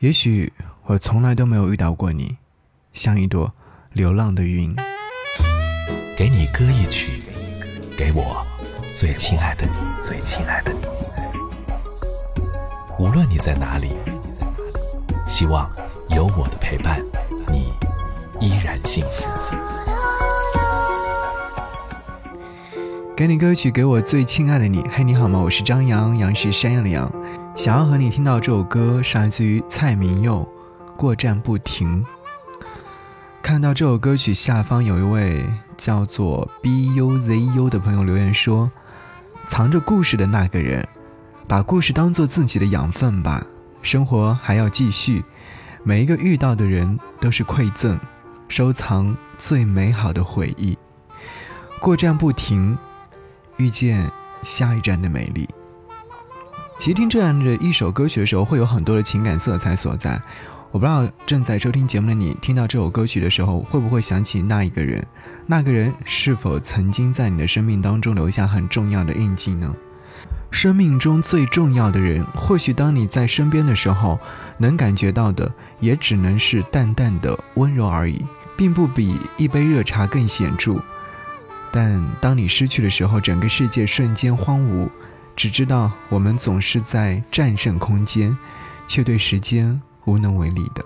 也许我从来都没有遇到过你，像一朵流浪的云。给你歌一曲，给我最亲爱的你，最亲爱的你。无论你在哪里，希望有我的陪伴，你依然幸福。给你歌曲，给我最亲爱的你。嘿，你好吗？我是张扬，杨是山羊的羊。想要和你听到这首歌，是来自于蔡明佑，《过站不停》。看到这首歌曲下方有一位叫做 B U Z U 的朋友留言说：“藏着故事的那个人，把故事当做自己的养分吧，生活还要继续。每一个遇到的人都是馈赠，收藏最美好的回忆。过站不停，遇见下一站的美丽。”其实听这样的一首歌曲的时候，会有很多的情感色彩所在。我不知道正在收听节目的你，听到这首歌曲的时候，会不会想起那一个人？那个人是否曾经在你的生命当中留下很重要的印记呢？生命中最重要的人，或许当你在身边的时候，能感觉到的也只能是淡淡的温柔而已，并不比一杯热茶更显著。但当你失去的时候，整个世界瞬间荒芜。只知道我们总是在战胜空间，却对时间无能为力的。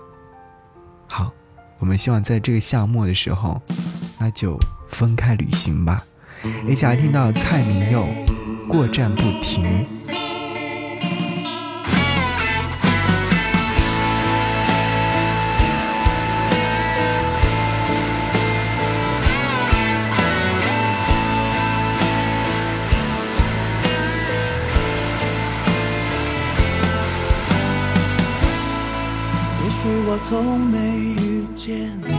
好，我们希望在这个夏末的时候，那就分开旅行吧。一起来听到蔡明佑《过站不停》。许我从没遇见你，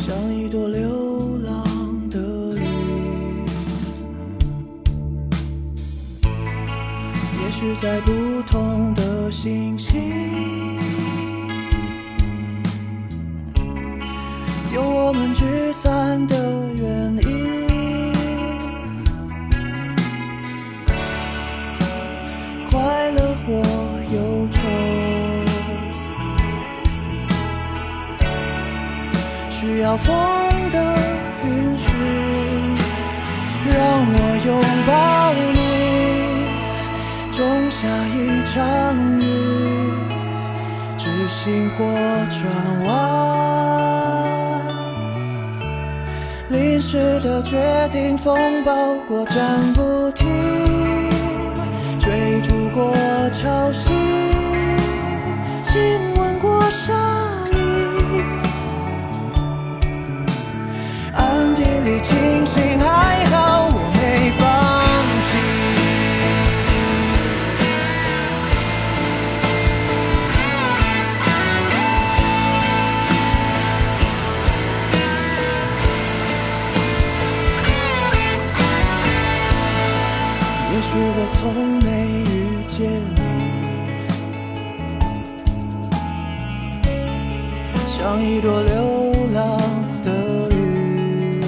像一朵流浪的云。也许在不同的星星，有我们聚散需要风的允许，让我拥抱你，种下一场雨，执行或转弯，临时的决定，风暴过站不停，追逐过潮汐，许我从没遇见你，像一朵流浪。的云。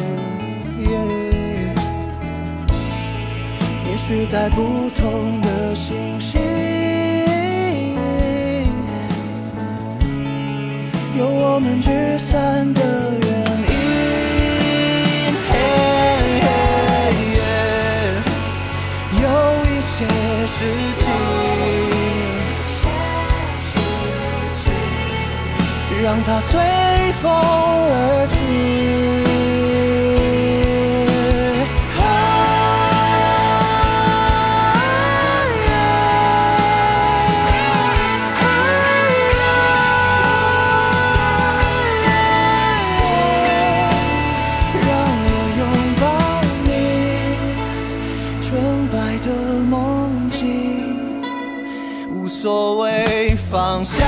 也许在不同的星星，有我们聚散的事情，让它随风而去。方向，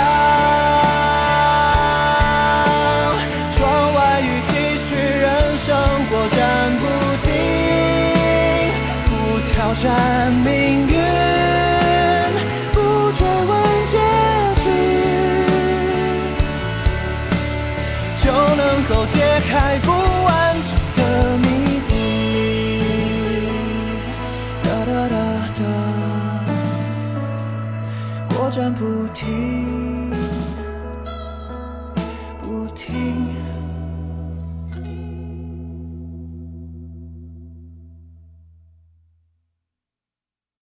窗外雨继续，人生过站不停，不挑战命运，听，